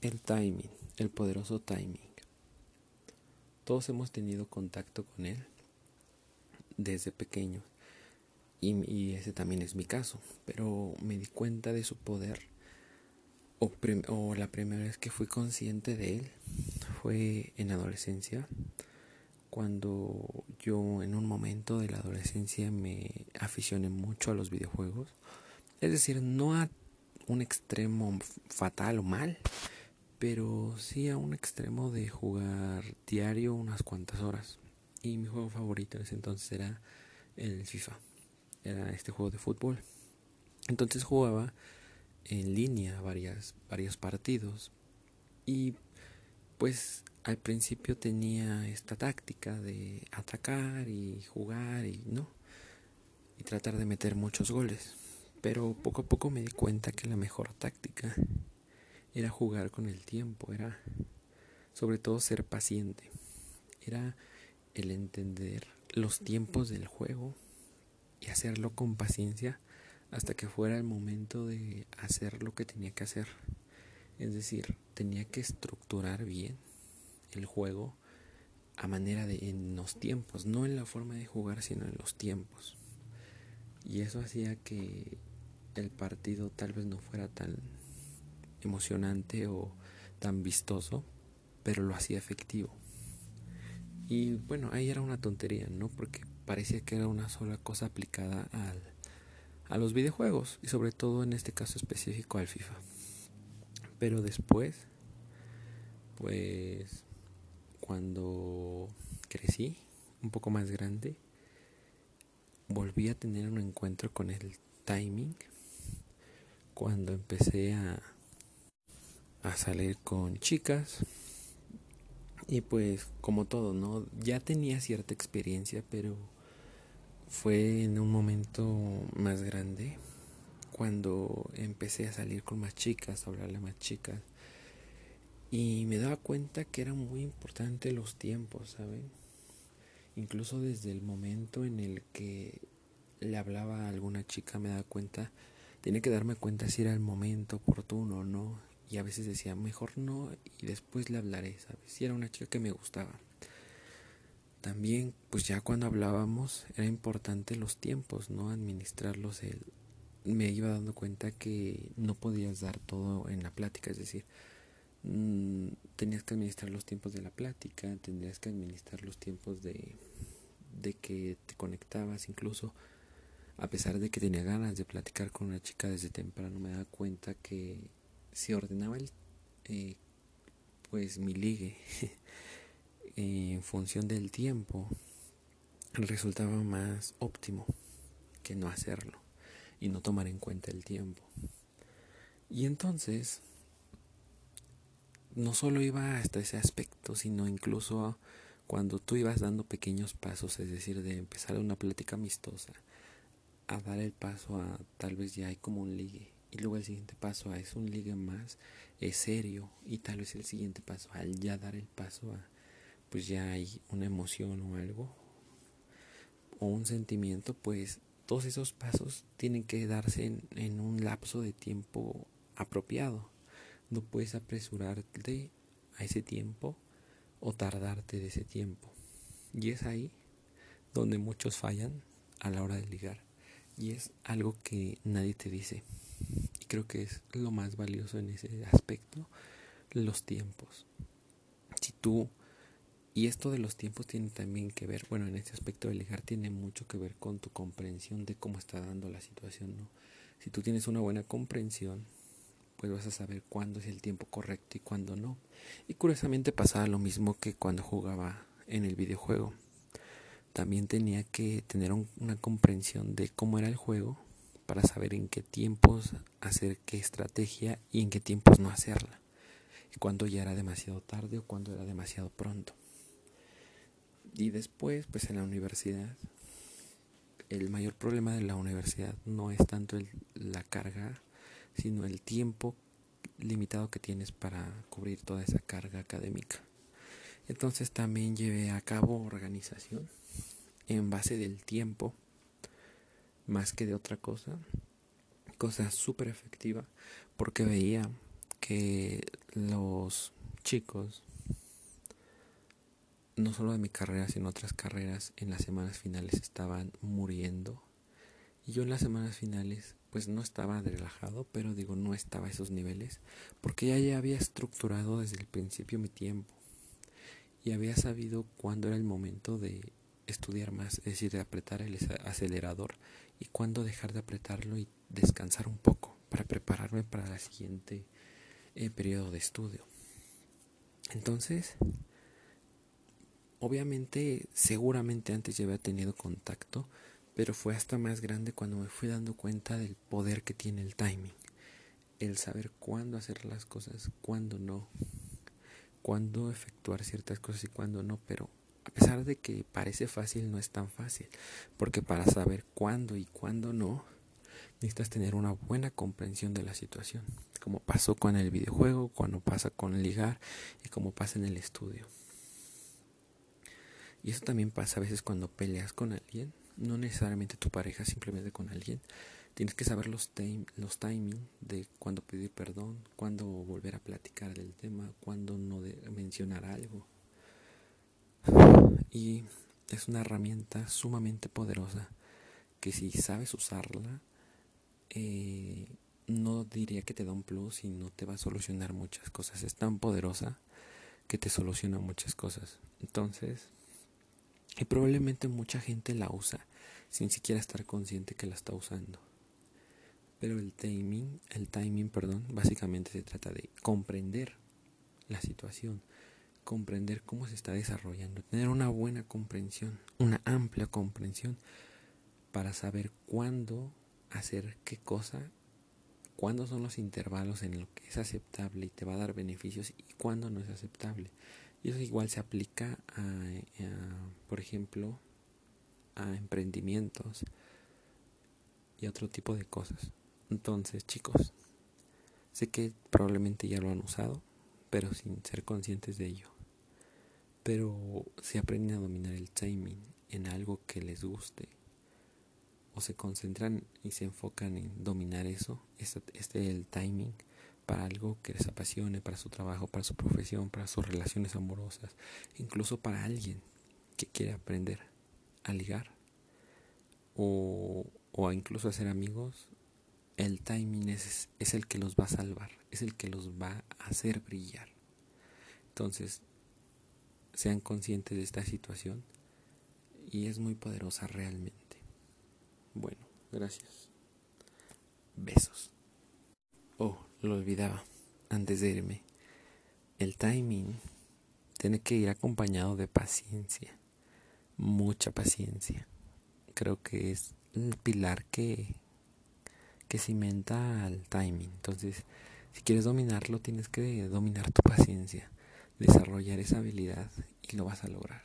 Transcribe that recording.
El timing, el poderoso timing. Todos hemos tenido contacto con él desde pequeños y, ese también es mi caso, pero me di cuenta de su poder o, o la primera vez que fui consciente de él fue en adolescencia cuando yo en un momento de la adolescencia me aficioné mucho a los videojuegos. Es decir, no a un extremo fatal o mal, pero sí a un extremo de jugar diario unas cuantas horas. Y mi juego favorito en ese entonces era el FIFA, era este juego de fútbol. Entonces jugaba en línea varias, varios partidos y pues al principio tenía esta táctica de atacar y jugar y no y tratar de meter muchos goles pero poco a poco me di cuenta que la mejor táctica era jugar con el tiempo, era sobre todo ser paciente, era el entender los tiempos del juego y hacerlo con paciencia hasta que fuera el momento de hacer lo que tenía que hacer. Es decir, tenía que estructurar bien el juego a manera de en los tiempos, no en la forma de jugar, sino en los tiempos. Y eso hacía que el partido tal vez no fuera tan emocionante o tan vistoso, pero lo hacía efectivo. Y bueno, ahí era una tontería, ¿no? Porque parecía que era una sola cosa aplicada al, a los videojuegos y sobre todo en este caso específico al FIFA. Pero después, pues cuando crecí, un poco más grande, volví a tener un encuentro con el timing cuando empecé a, a salir con chicas y pues como todo, ¿no? Ya tenía cierta experiencia, pero fue en un momento más grande cuando empecé a salir con más chicas, a hablarle a más chicas. Y me daba cuenta que era muy importante los tiempos, ¿saben? Incluso desde el momento en el que le hablaba a alguna chica me daba cuenta tenía que darme cuenta si era el momento oportuno o no. Y a veces decía, mejor no, y después le hablaré, ¿sabes? Si era una chica que me gustaba. También, pues ya cuando hablábamos, era importante los tiempos, ¿no? Administrarlos. El, me iba dando cuenta que no podías dar todo en la plática, es decir, mmm, tenías que administrar los tiempos de la plática, tendrías que administrar los tiempos de, de que te conectabas, incluso a pesar de que tenía ganas de platicar con una chica desde temprano, me daba cuenta que si ordenaba el, eh, pues mi ligue en función del tiempo, resultaba más óptimo que no hacerlo y no tomar en cuenta el tiempo. Y entonces, no solo iba hasta ese aspecto, sino incluso cuando tú ibas dando pequeños pasos, es decir, de empezar una plática amistosa, a dar el paso a tal vez ya hay como un ligue y luego el siguiente paso a es un ligue más es serio y tal vez el siguiente paso al ya dar el paso a pues ya hay una emoción o algo o un sentimiento pues todos esos pasos tienen que darse en un lapso de tiempo apropiado. No puedes apresurarte a ese tiempo o tardarte de ese tiempo. Y es ahí donde muchos fallan a la hora de ligar. Y es algo que nadie te dice. Creo que es lo más valioso en ese aspecto, los tiempos. Si tú, y esto de los tiempos tiene también que ver, bueno, en este aspecto de ligar tiene mucho que ver con tu comprensión de cómo está dando la situación, ¿no? Si tú tienes una buena comprensión, pues vas a saber cuándo es el tiempo correcto y cuándo no. Y curiosamente pasaba lo mismo que cuando jugaba en el videojuego también tenía que tener una comprensión de cómo era el juego para saber en qué tiempos hacer qué estrategia y en qué tiempos no hacerla. Y cuando ya era demasiado tarde o cuando era demasiado pronto. Y después, pues en la universidad, el mayor problema de la universidad no es tanto la carga, sino el tiempo limitado que tienes para cubrir toda esa carga académica. Entonces también llevé a cabo organización en base del tiempo más que de otra cosa. Cosa súper efectiva porque veía que los chicos, no solo de mi carrera, sino otras carreras, en las semanas finales estaban muriendo. Y yo en las semanas finales, pues no estaba relajado, pero digo, no estaba a esos niveles, porque ya, ya había estructurado desde el principio mi tiempo. Y había sabido cuándo era el momento de estudiar más, es decir, de apretar el acelerador y cuándo dejar de apretarlo y descansar un poco para prepararme para el siguiente eh, periodo de estudio. Entonces, obviamente, seguramente antes ya había tenido contacto, pero fue hasta más grande cuando me fui dando cuenta del poder que tiene el timing, el saber cuándo hacer las cosas, cuándo no, cuándo efectuar ciertas cosas y cuándo no, pero a pesar de que parece fácil, no es tan fácil, porque para saber cuándo y cuándo no, necesitas tener una buena comprensión de la situación, como pasó con el videojuego, cuando pasa con ligar y como pasa en el estudio. Y eso también pasa a veces cuando peleas con alguien, no necesariamente tu pareja, simplemente con alguien. Tienes que saber los, los timing de cuándo pedir perdón, cuándo volver a platicar del tema, cuándo no mencionar algo y es una herramienta sumamente poderosa que si sabes usarla, eh, no diría que te da un plus y no te va a solucionar muchas cosas. Es tan poderosa que te soluciona muchas cosas. Entonces, y probablemente mucha gente la usa sin siquiera estar consciente que la está usando. Pero el timing, el timing, perdón, básicamente se trata de comprender la situación, comprender cómo se está desarrollando, tener una buena comprensión, una amplia comprensión para saber cuándo hacer qué cosa, cuándo son los intervalos en lo que es aceptable y te va a dar beneficios y cuándo no es aceptable. Y eso igual se aplica a, por ejemplo, a emprendimientos y otro tipo de cosas. Entonces, chicos, sé que probablemente ya lo han usado, pero sin ser conscientes de ello. Pero si aprenden a dominar el timing en algo que les guste o se concentran y se enfocan en dominar eso, este, este el timing para algo que les apasione, para su trabajo, para su profesión, para sus relaciones amorosas, incluso para alguien que quiere aprender a ligar o, o incluso a ser amigos, el timing es, es el que los va a salvar, es el que los va a hacer brillar. Entonces, sean conscientes de esta situación y es muy poderosa realmente. Bueno, gracias. Besos. Oh, lo olvidaba antes de irme. El timing tiene que ir acompañado de paciencia, mucha paciencia. Creo que es el pilar que, que cimenta al timing. Entonces, si quieres dominarlo, tienes que dominar tu paciencia desarrollar esa habilidad y lo vas a lograr.